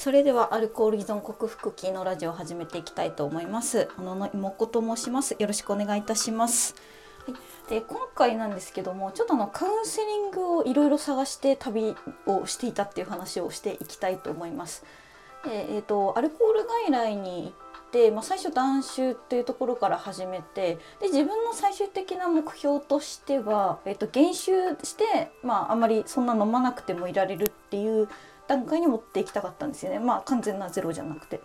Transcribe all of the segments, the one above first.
それではアルコール依存克服期のラジオを始めていきたいと思います。小野の妹子と申します。よろしくお願いいたします。はい、で今回なんですけどもちょっとあのカウンセリングをいろいろ探して旅をしていたっていう話をしていきたいと思います。で、えーと、アルコール外来に行って、まあ、最初断酒っていうところから始めてで自分の最終的な目標としては、えーと減酒して、まあ、あんまりそんな飲まなくてもいられるっていう段階に持っていきたかったんですよねまあ完全なゼロじゃなくて。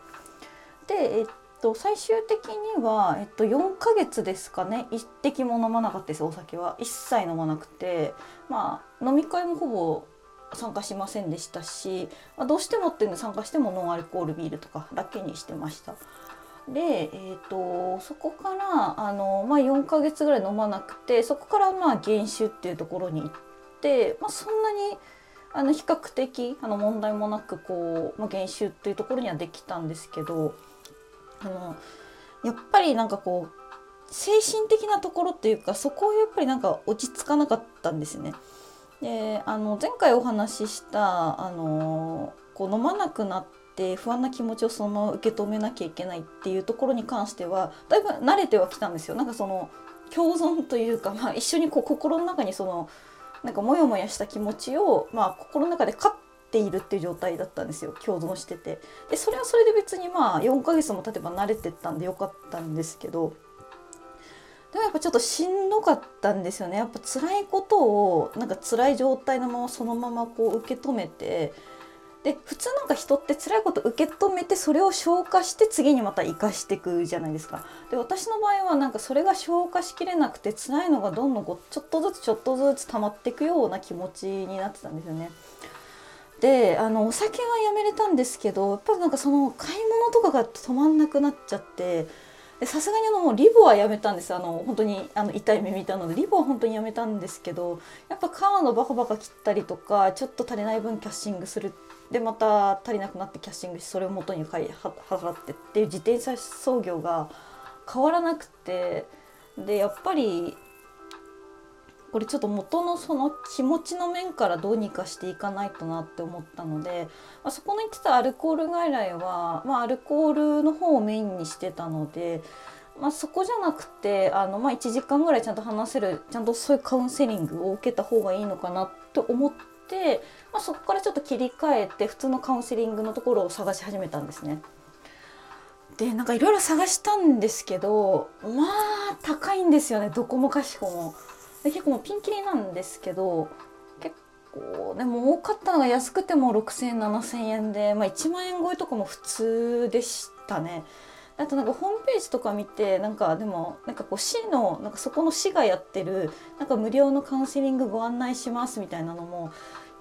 で、えっと、最終的には、えっと、4ヶ月ですかね一滴も飲まなかったですお酒は一切飲まなくてまあ飲み会もほぼ参加しませんでしたし、まあ、どうしてもっていうの参加してもノンアルコールビールとかだけにしてました。で、えーと、そこからあの、まあ、4ヶ月ぐらい飲まなくてそこからまあ減酒っていうところに行って、まあ、そんなにあの比較的あの問題もなくこう、まあ、減酒っていうところにはできたんですけどあのやっぱりなんかこう精神的なところっていうかそこをやっぱりなんか落ち着かなかったんですね。であの前回お話ししたあのこう飲まなくなって不安な気持ちをそのまま受け止めなきゃいけないっていうところに関してはだいぶ慣れてはきたんですよ。なんかその共存というか、まあ、一緒にこう心の中にそのなんかモヤモヤした気持ちを、まあ、心の中で飼っているっていう状態だったんですよ共存してて。でそれはそれで別にまあ4ヶ月も経てば慣れてったんでよかったんですけど。でもやっぱちょっとしんどかったんですよね。やっぱ辛いことをなんか辛い状態のままそのままこう受け止めてで普通なんか人って辛いこと受け止めてそれを消化して次にまた生かしていくじゃないですか。で私の場合はなんかそれが消化しきれなくて辛いのがどんどんこうちょっとずつちょっとずつ溜まっていくような気持ちになってたんですよね。であのお酒はやめれたんですけどやっぱりなんかその買い物とかが止まんなくなっちゃってさすがにあのもうリボはやめたんですあの本当にあの痛い目見たのでリボは本当にやめたんですけどやっぱカードバカバカ切ったりとかちょっと足りない分キャッシングするでまた足りなくなってキャッシングしそれを元に買い払って。っていう自転車操業が変わらなくてでやっぱりこれちょっと元のその気持ちの面からどうにかしていかないとなって思ったので、まあ、そこの言ってたアルコール外来は、まあ、アルコールの方をメインにしてたので、まあ、そこじゃなくてあの、まあ、1時間ぐらいちゃんと話せるちゃんとそういうカウンセリングを受けた方がいいのかなと思って、まあ、そこからちょっと切り替えて普通のカウンセリングのところを探し始めたんですね。でなんかいろいろ探したんですけどまあ高いんですよねどこもかしこも。で結構もうピンキリなんですけど結構でも多かったのが安くても6,000円7,000円で、まあ、1万円超えとかも普通でしたね。あとなんかホームページとか見てなんかでもなんかこう市のなんかそこの市がやってるなんか無料のカウンセリングご案内しますみたいなのも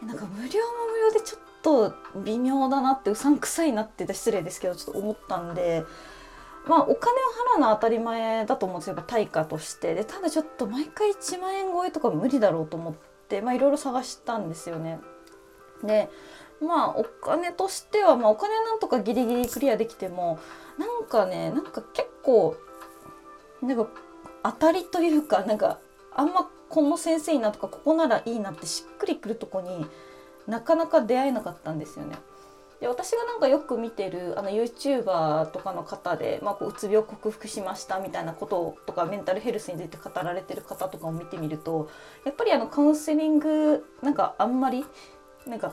なんか無料も無料でちょっと微妙だなってうさんくさいなって失礼ですけどちょっと思ったんでまあお金を払うのは当たり前だと思うんですよ対価としてでただちょっと毎回1万円超えとか無理だろうと思ってまあいろいろ探したんですよね。でまあお金としては、まあ、お金なんとかギリギリクリアできてもなんかねなんか結構なんか当たりというかなんかあんまこの先生いいなとかここならいいなってしっくりくるとこになかなか出会えなかったんですよね。で私がなんかよく見てるあの YouTuber とかの方で、まあ、こううつ病克服しましたみたいなこととかメンタルヘルスについて語られてる方とかを見てみるとやっぱりあのカウンセリングなんかあんまりなんか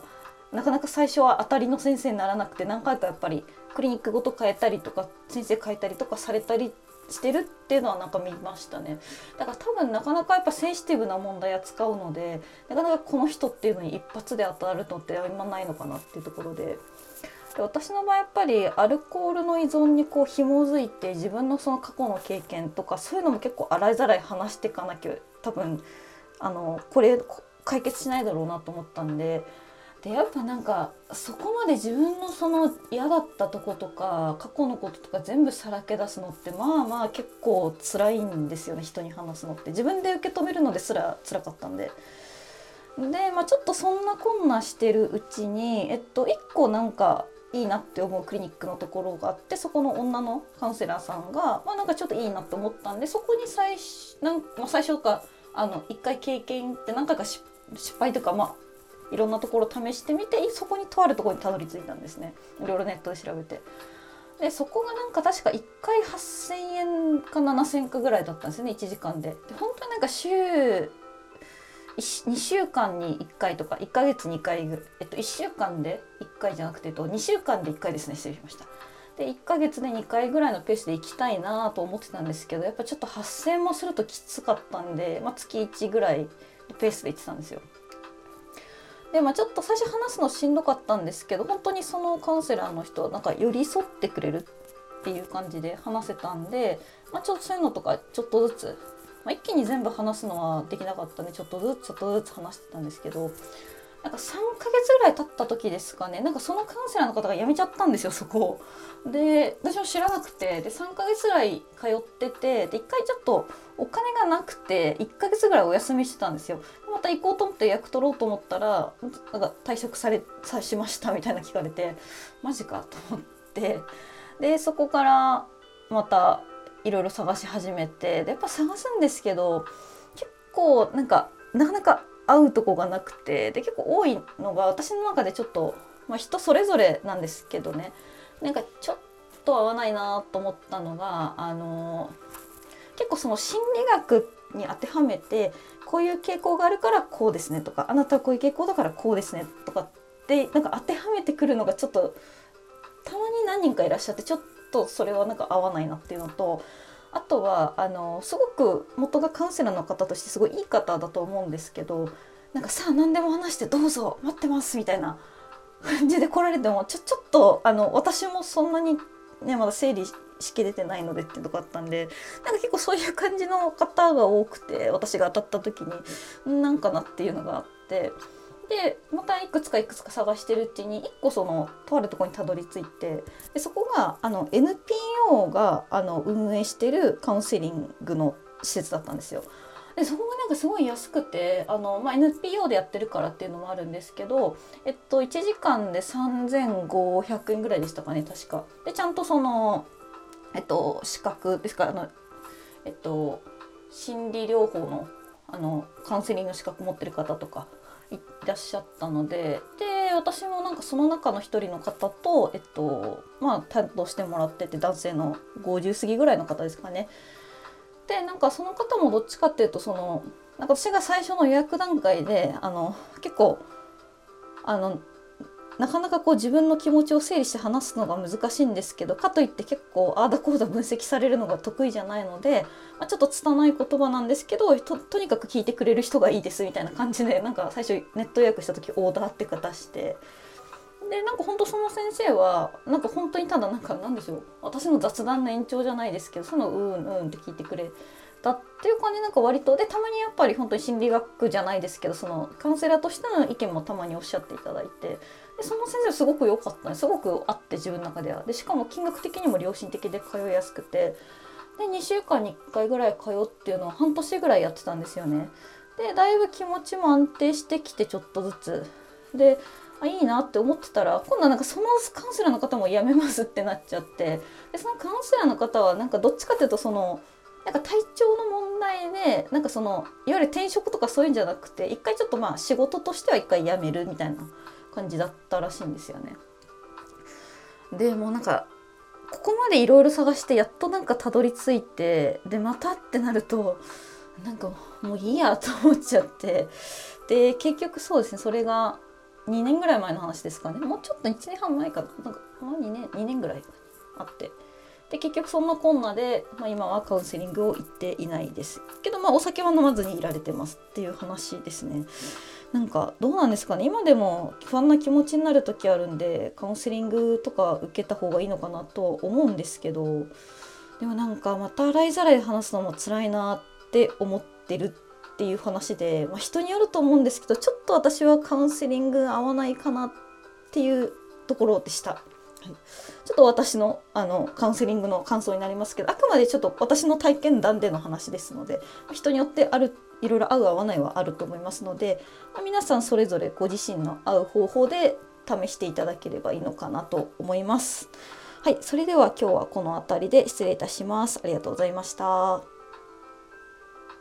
なかなか最初は当たりの先生にならなくて何回かやっぱりクリニックごと変えたりとか先生変えたりとかされたりしてるっていうのはなんか見ましたねだから多分なかなかやっぱセンシティブな問題扱うのでなかなかこの人っていうのに一発で当たるのってあんまないのかなっていうところで。で私の場合やっぱりアルコールの依存にこう紐づいて自分のその過去の経験とかそういうのも結構洗いざらい話していかなきゃ多分あのこれ解決しないだろうなと思ったんででやっぱなんかそこまで自分のその嫌だったとことか過去のこととか全部さらけ出すのってまあまあ結構辛いんですよね人に話すのって自分で受け止めるのですら辛かったんで。で、まあ、ちょっとそんなこんなしてるうちに、えっと、1個なんかいいなって思うクリニックのところがあってそこの女のカウンセラーさんが、まあ、なんかちょっといいなって思ったんでそこに最なん、まあ、最初かあの1回経験って何回か失敗とかまあいろんなところ試してみてそこにとあるところにたどり着いたんですねいろいろネットで調べて。でそこがなんか確か1回8,000円か7,000円かぐらいだったんですよね1時間で。で本当になんか週2週間に1回とか1ヶ月に1回ぐらい、えっと、1週間で1回じゃなくて、と、2週間で1回ですね失礼しました。で1ヶ月で2回ぐらいのペースで行きたいなと思ってたんですけどやっぱちょっと8,000円もするときつかったんで、まあ、月1ぐらいのペースで行ってたんですよ。でまあちょっと最初話すのしんどかったんですけど本当にそのカウンセラーの人なんか寄り添ってくれるっていう感じで話せたんで、まあ、ちょっとそういうのとかちょっとずつ、まあ、一気に全部話すのはできなかったんでちょっとずつちょっとずつ話してたんですけどなんか3ヶ月ぐらい経った時ですかね。なんかそのカウンセラーの方が辞めちゃったんですよそこ。で私も知らなくて。で3ヶ月ぐらい通っててで1回ちょっとお金がなくて1ヶ月ぐらいお休みしてたんですよ。また行こうと思って役取ろうと思ったらなんか退職されさしましたみたいな聞かれてマジかと思って。でそこからまたいろいろ探し始めて。でやっぱ探すんですけど結構なんかなかなか会うとこがなくてで結構多いのが私の中でちょっと、まあ、人それぞれなんですけどね。なんかちょっと合わないなと思ったのがあの結構その心理学に当てはめてこういう傾向があるからこうですねとかあなたはこういう傾向だからこうですねとかってなんか当てはめてくるのがちょっとたまに何人かいらっしゃってちょっとそれはなんか合わないなっていうのとあとはあのすごく元がカウンセラーの方としてすごいいい方だと思うんですけどなんかさあ何でも話してどうぞ待ってますみたいな。感じで来られてもちょちょっとあの私もそんなにねまだ整理しきれてないのでってとこあったんでなんか結構そういう感じの方が多くて私が当たった時になんかなっていうのがあって。でまたいくつかいくつか探してるうちに1個そのとあるとこにたどり着いてでそこがあの NPO があの運営してるカウンセリングの施設だったんですよ。でそこがなんかすごい安くてあの、まあ、NPO でやってるからっていうのもあるんですけど、えっと、1時間で3500円ぐらいでしたかね確か。でちゃんとその、えっと、資格ですからあの、えっと、心理療法のあのカウンセリングの資格持ってる方とかいらっしゃったのでで私もなんかその中の一人の方と、えっとまあ、担当してもらってて男性の50過ぎぐらいの方ですかね。でなんかその方もどっちかっていうとそのなんか私が最初の予約段階であの結構あのなかなかこう自分の気持ちを整理して話すのが難しいんですけどかといって結構ああだこうだ分析されるのが得意じゃないので、まあ、ちょっと拙い言葉なんですけどとにかく聞いてくれる人がいいですみたいな感じで なんか最初ネット予約した時オーダーっていうか出して。でなんか本当その先生はなんか本当にただなんかなんでしょう私の雑談の延長じゃないですけどそのうんうんって聞いてくれたっていう感じなんか割とでたまにやっぱり本当に心理学じゃないですけどそのカウンセラーとしての意見もたまにおっしゃっていただいてでその先生すごく良かった。すごくあって自分の中では。でしかも金額的にも良心的で通いやすくて。で2週間に1回ぐらい通うっていうのを半年ぐらいやってたんですよね。でだいぶ気持ちも安定してきてちょっとずつ。であいいなって思ってたら今度はなんかそのカウンセラーの方も辞めますってなっちゃって。でそのカウンセラーの方はなんかどっちかっていうとそのなんか体調の問題でなんかそのいわゆる転職とかそういうんじゃなくて一回ちょっとまあ仕事としては一回辞めるみたいな感じだったらしいんですよね。でもうなんかここまでいろいろ探してやっとなんかたどり着いてでまたってなるとなんかもういいやと思っちゃって。で結局そうですねそれが2年ぐらい前の話ですかね。もうちょっと1年半前かな。なんか、まあ、2年2年ぐらいあって。で結局そんなこんなで、まあ、今はカウンセリングを行っていないです。けど、まあ、お酒は飲まずにいられてますっていう話ですね。なんかどうなんですかね今でも不安な気持ちになる時あるんでカウンセリングとか受けた方がいいのかなと思うんですけどでもなんかまた洗いざらい話すのも辛いなって思ってるっていう話で、まあ、人によると思うんですけどちょっと私はカウンセリング合わないかなっていうところでした。はい、ちょっと私のあのカウンセリングの感想になりますけどあくまでちょっと私の体験談での話ですので人によってあるいろいろ合う合わないはあると思いますので、まあ、皆さんそれぞれご自身の合う方法で試していただければいいのかなと思います。はい、それでは今日はこの辺りで失礼いたします。ありがとうございました。